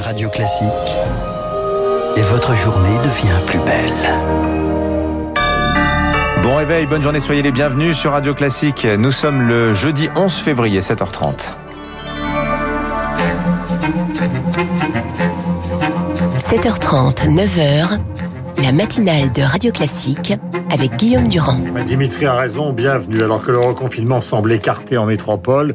Radio Classique. Et votre journée devient plus belle. Bon réveil, bonne journée, soyez les bienvenus sur Radio Classique. Nous sommes le jeudi 11 février, 7h30. 7h30, 9h, la matinale de Radio Classique avec Guillaume Durand. Dimitri a raison, bienvenue. Alors que le reconfinement semble écarté en métropole,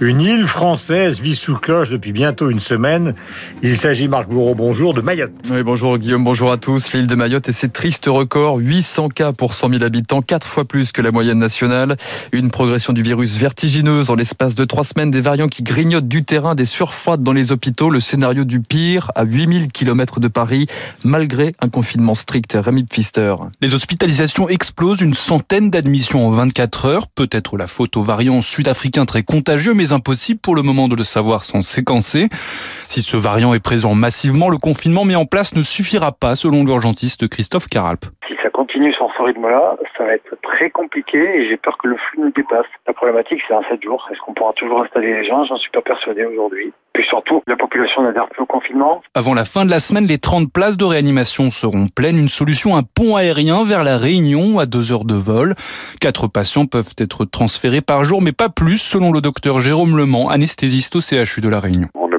une île française vit sous cloche depuis bientôt une semaine. Il s'agit, Marc Bourreau, bonjour, de Mayotte. Oui, bonjour Guillaume, bonjour à tous. L'île de Mayotte et ses tristes records, 800 cas pour 100 000 habitants, quatre fois plus que la moyenne nationale. Une progression du virus vertigineuse en l'espace de trois semaines, des variants qui grignotent du terrain, des surfroides dans les hôpitaux, le scénario du pire à 8000 km de Paris, malgré un confinement strict. Rémi Pfister. Les hospitalisations explose, une centaine d'admissions en 24 heures, peut-être la faute aux variants sud-africains très contagieux, mais impossible pour le moment de le savoir sans séquencer. Si ce variant est présent massivement, le confinement mis en place ne suffira pas, selon l'urgentiste Christophe Caralp. Continue sur ce rythme-là, ça va être très compliqué et j'ai peur que le flux nous dépasse. La problématique, c'est en 7 jours. Est-ce qu'on pourra toujours installer les gens? J'en suis pas persuadé aujourd'hui. Puis surtout, la population n'adhère plus au confinement. Avant la fin de la semaine, les 30 places de réanimation seront pleines. Une solution, un pont aérien vers la Réunion à deux heures de vol. Quatre patients peuvent être transférés par jour, mais pas plus, selon le docteur Jérôme Lement, anesthésiste au CHU de la Réunion transférer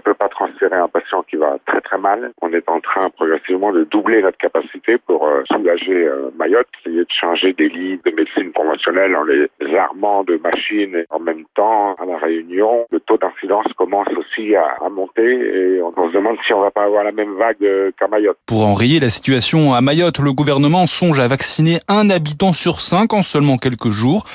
un patient qui va très très mal. On est en train progressivement de doubler notre capacité pour euh, soulager euh, Mayotte, essayer de changer des lits de médecine conventionnelle en les armant de machines. En même temps, à la Réunion, le taux d'incidence commence aussi à, à, monter et on, on, se demande si on va pas avoir la même vague euh, qu'à Mayotte. Pour enrayer la situation à Mayotte, le gouvernement songe à vacciner un habitant sur cinq en seulement quelques jours.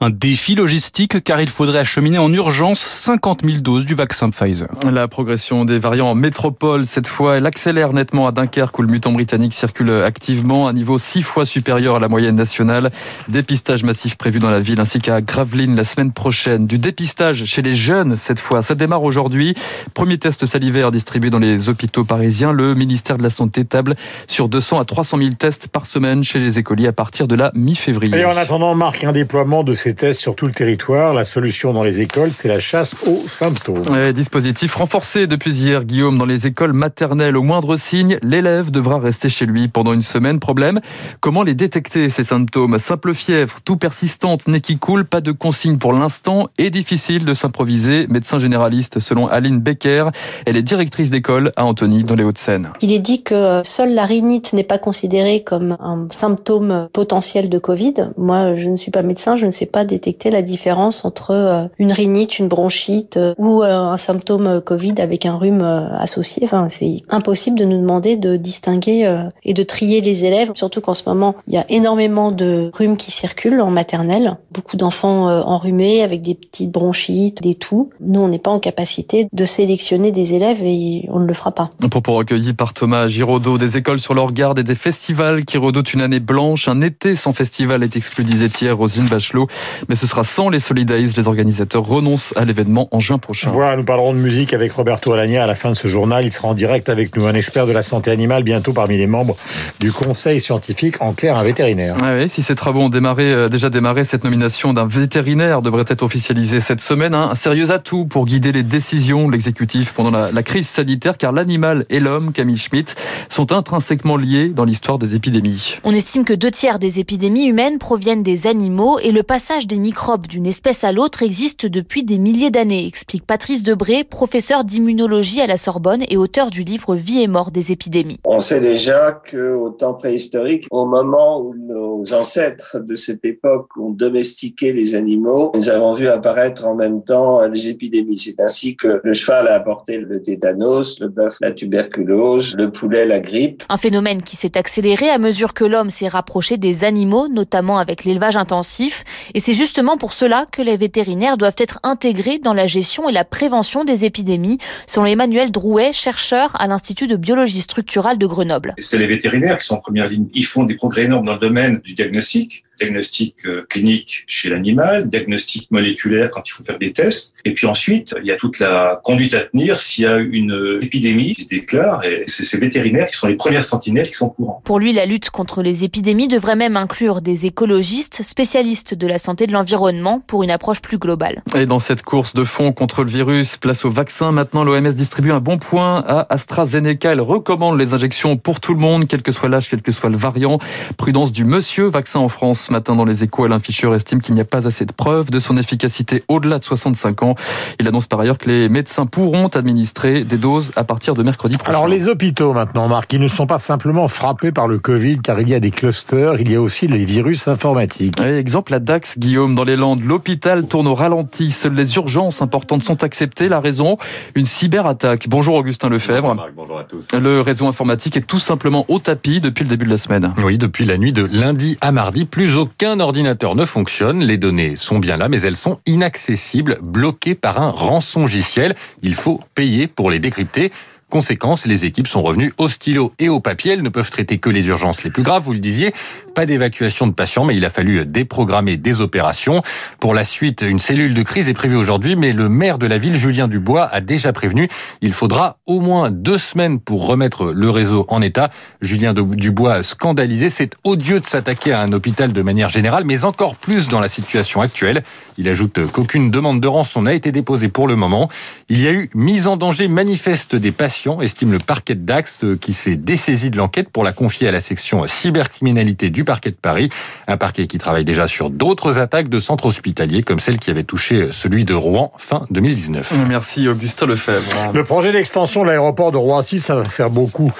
Un défi logistique car il faudrait acheminer en urgence 50 000 doses du vaccin Pfizer. La progression des variants en métropole, cette fois, elle accélère nettement à Dunkerque où le mutant britannique circule activement à un niveau six fois supérieur à la moyenne nationale. Dépistage massif prévu dans la ville ainsi qu'à Gravelines la semaine prochaine. Du dépistage chez les jeunes cette fois. Ça démarre aujourd'hui. Premier test salivaire distribué dans les hôpitaux parisiens. Le ministère de la Santé table sur 200 à 300 000 tests par semaine chez les écoliers à partir de la mi-février. Et en attendant, marque un déploiement de ces tests sur tout le territoire. La solution dans les écoles, c'est la chasse aux symptômes. Dispositif renforcé depuis hier, Guillaume, dans les écoles maternelles. Au moindre signe, l'élève devra rester chez lui pendant une semaine. Problème, comment les détecter, ces symptômes? Simple fièvre, tout persistante, nez qui coule, pas de consigne pour l'instant et difficile de s'improviser. Médecin généraliste, selon Aline Becker. Elle est directrice d'école à Antony, dans les Hauts-de-Seine. Il est dit que seule la rhinite n'est pas considérée comme un symptôme potentiel de Covid. Moi, je ne suis pas médecin, je ne sais pas détecter la différence entre une rhinite, une bronchite ou un symptôme Covid avec un rhume associé. Enfin, c'est impossible de nous demander de distinguer et de trier les élèves, surtout qu'en ce moment, il y a énormément de rhumes qui circulent en maternelle. Beaucoup d'enfants enrhumés avec des petites bronchites, des toux. Nous, on n'est pas en capacité de sélectionner des élèves et on ne le fera pas. Un propos recueilli par Thomas Giraudot, des écoles sur leur garde et des festivals qui redoutent une année blanche. Un été sans festival est exclu, disait hier Rosine Bachelot. Mais ce sera sans les Solidays. Les organisateurs renoncent à l'événement en juin prochain. Voilà, nous parlerons de musique avec Roberto Alagna à la fin de ce journal. Il sera en direct avec nous, un expert de la santé animale, bientôt parmi les membres du conseil scientifique, en clair un vétérinaire. Ah oui, si ces travaux ont démarré, euh, déjà démarré, cette nomination d'un vétérinaire devrait être officialisée cette semaine. Hein. Un sérieux atout pour guider les décisions de l'exécutif pendant la, la, crise sanitaire, car l'animal et l'homme, Camille Schmitt, sont intrinsèquement liés dans l'histoire des épidémies. On estime que deux tiers des épidémies humaines proviennent des animaux et le passage des microbes d'une espèce à l'autre existe depuis des milliers d'années, explique Patrice Debré, professeur d'immunologie à la Sorbonne et auteur du livre Vie et mort des épidémies. On sait déjà que au temps préhistorique, au moment où nos ancêtres de cette époque ont domestiqué les animaux, nous avons vu apparaître en même temps les épidémies. C'est ainsi que le cheval a apporté le tétanos, le bœuf la tuberculose, le poulet la grippe. Un phénomène qui s'est accéléré à mesure que l'homme s'est rapproché des animaux, notamment avec l'élevage intensif. Et c'est justement pour cela que les vétérinaires doivent être intégrés dans la gestion et la prévention des épidémies, selon Emmanuel Drouet, chercheur à l'Institut de biologie structurale de Grenoble. C'est les vétérinaires qui sont en première ligne. Ils font des progrès énormes dans le domaine du diagnostic, diagnostic euh, clinique chez l'animal, diagnostic moléculaire quand il faut faire des tests. Et puis ensuite, il y a toute la conduite à tenir s'il y a une épidémie qui se déclare. Et c'est ces vétérinaires qui sont les premières sentinelles qui sont courants. Pour lui, la lutte contre les épidémies devrait même inclure des écologistes, spécialistes de la santé de l'environnement, pour une approche plus globale. Et dans cette course de fond contre le virus, place au vaccin. Maintenant, l'OMS distribue un bon point à AstraZeneca. Elle recommande les injections pour tout le monde, quel que soit l'âge, quel que soit le variant. Prudence du monsieur vaccin en France. Ce matin, dans les échos, Alain Fischer estime qu'il n'y a pas assez de preuves de son efficacité au-delà de 65 ans. Il annonce par ailleurs que les médecins pourront administrer des doses à partir de mercredi prochain. Alors les hôpitaux maintenant, Marc, ils ne sont pas simplement frappés par le Covid, car il y a des clusters, il y a aussi les virus informatiques. Oui, exemple, la DAX, Guillaume, dans les Landes. L'hôpital tourne au ralenti. Seules les urgences importantes sont acceptées. La raison, une cyberattaque. Bonjour Augustin Lefebvre. Bonjour, Marc, bonjour à tous. Le réseau informatique est tout simplement au tapis depuis le début de la semaine. Oui, depuis la nuit de lundi à mardi, plus aucun ordinateur ne fonctionne. Les données sont bien là, mais elles sont inaccessibles, bloquées par un rançongiciel. Il faut payer pour les décrypter. Conséquence, les équipes sont revenues au stylo et au papier. Elles ne peuvent traiter que les urgences les plus graves, vous le disiez. Pas d'évacuation de patients, mais il a fallu déprogrammer des opérations. Pour la suite, une cellule de crise est prévue aujourd'hui, mais le maire de la ville, Julien Dubois, a déjà prévenu. Il faudra au moins deux semaines pour remettre le réseau en état. Julien Dubois, scandalisé, c'est odieux de s'attaquer à un hôpital de manière générale, mais encore plus dans la situation actuelle. Il ajoute qu'aucune demande de rançon n'a été déposée pour le moment. Il y a eu mise en danger manifeste des patients estime le parquet de Dax, euh, qui s'est dessaisi de l'enquête pour la confier à la section cybercriminalité du parquet de Paris. Un parquet qui travaille déjà sur d'autres attaques de centres hospitaliers, comme celle qui avait touché celui de Rouen fin 2019. Merci Augustin Lefebvre. Le projet d'extension de l'aéroport de Roissy, ça va faire beaucoup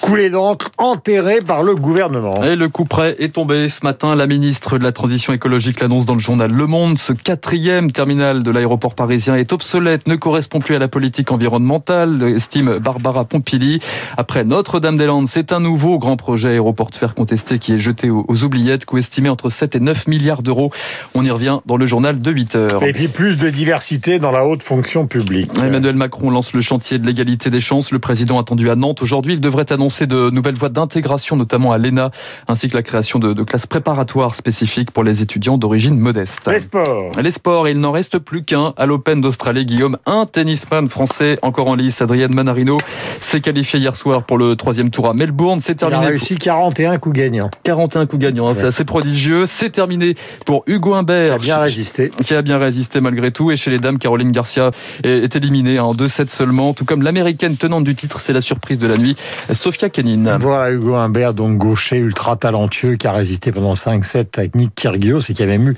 couler d'encre, enterré par le gouvernement. Et le coup près est tombé ce matin. La ministre de la Transition écologique l'annonce dans le journal Le Monde. Ce quatrième terminal de l'aéroport parisien est obsolète, ne correspond plus à la politique environnementale, estime Barbara Pompili. Après Notre-Dame-des-Landes, c'est un nouveau grand projet aéroportuaire contesté qui est jeté aux oubliettes, coût estimé entre 7 et 9 milliards d'euros. On y revient dans le journal de 8 heures. Et puis plus de diversité dans la haute fonction publique. Emmanuel Macron lance le chantier de l'égalité des chances. Le président attendu à Nantes aujourd'hui, il devrait annoncer de nouvelles voies d'intégration, notamment à l'ENA, ainsi que la création de, de, classes préparatoires spécifiques pour les étudiants d'origine modeste. Les sports. Les sports, il n'en reste plus qu'un à l'Open d'Australie. Guillaume, un tennisman français encore en lice, Adrienne Manarino, s'est qualifié hier soir pour le troisième tour à Melbourne. C'est terminé. Il a réussi 41 coups gagnants. 41 coups gagnants, ouais. c'est assez prodigieux. C'est terminé pour Hugo Humbert. Qui a bien résisté. Qui a bien résisté malgré tout. Et chez les dames, Caroline Garcia est éliminée en 2-7 seulement. Tout comme l'américaine tenante du titre, c'est la surprise de la nuit, Sofia Kenin. Voilà Hugo Humbert, donc gaucher ultra talentueux, qui a résisté pendant 5-7 avec Nick Kyrgios et qui a même eu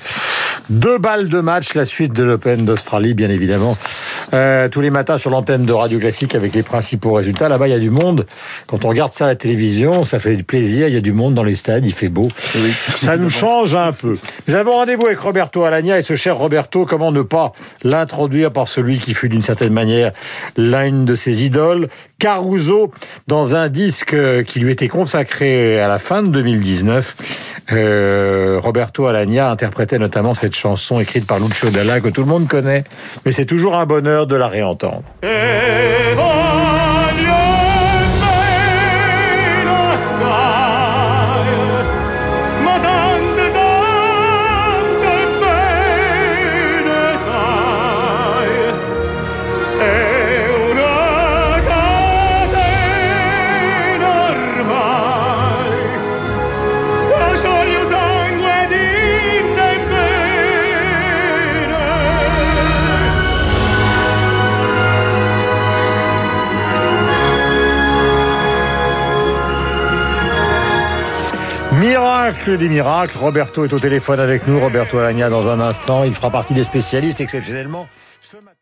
deux balles de match, la suite de l'Open d'Australie, bien évidemment. Euh, tous les matins sur l'antenne de Radio Classique avec les principaux résultats. Là-bas, il y a du monde. Quand on regarde ça à la télévision, ça fait du plaisir. Il y a du monde dans les stades, il fait beau. Oui, ça nous change un peu. Nous avons rendez-vous avec Roberto Alagna et ce cher Roberto, comment ne pas l'introduire par celui qui fut d'une certaine manière l'une de ses idoles, Caruso, dans un disque qui lui était consacré à la fin de 2019. Euh, Roberto Alagna interprétait notamment cette chanson écrite par Lucio Dalla que tout le monde connaît, mais c'est toujours un bonheur de la réentendre. Des miracles. Roberto est au téléphone avec nous. Roberto Alagna dans un instant. Il fera partie des spécialistes exceptionnellement. Ce matin...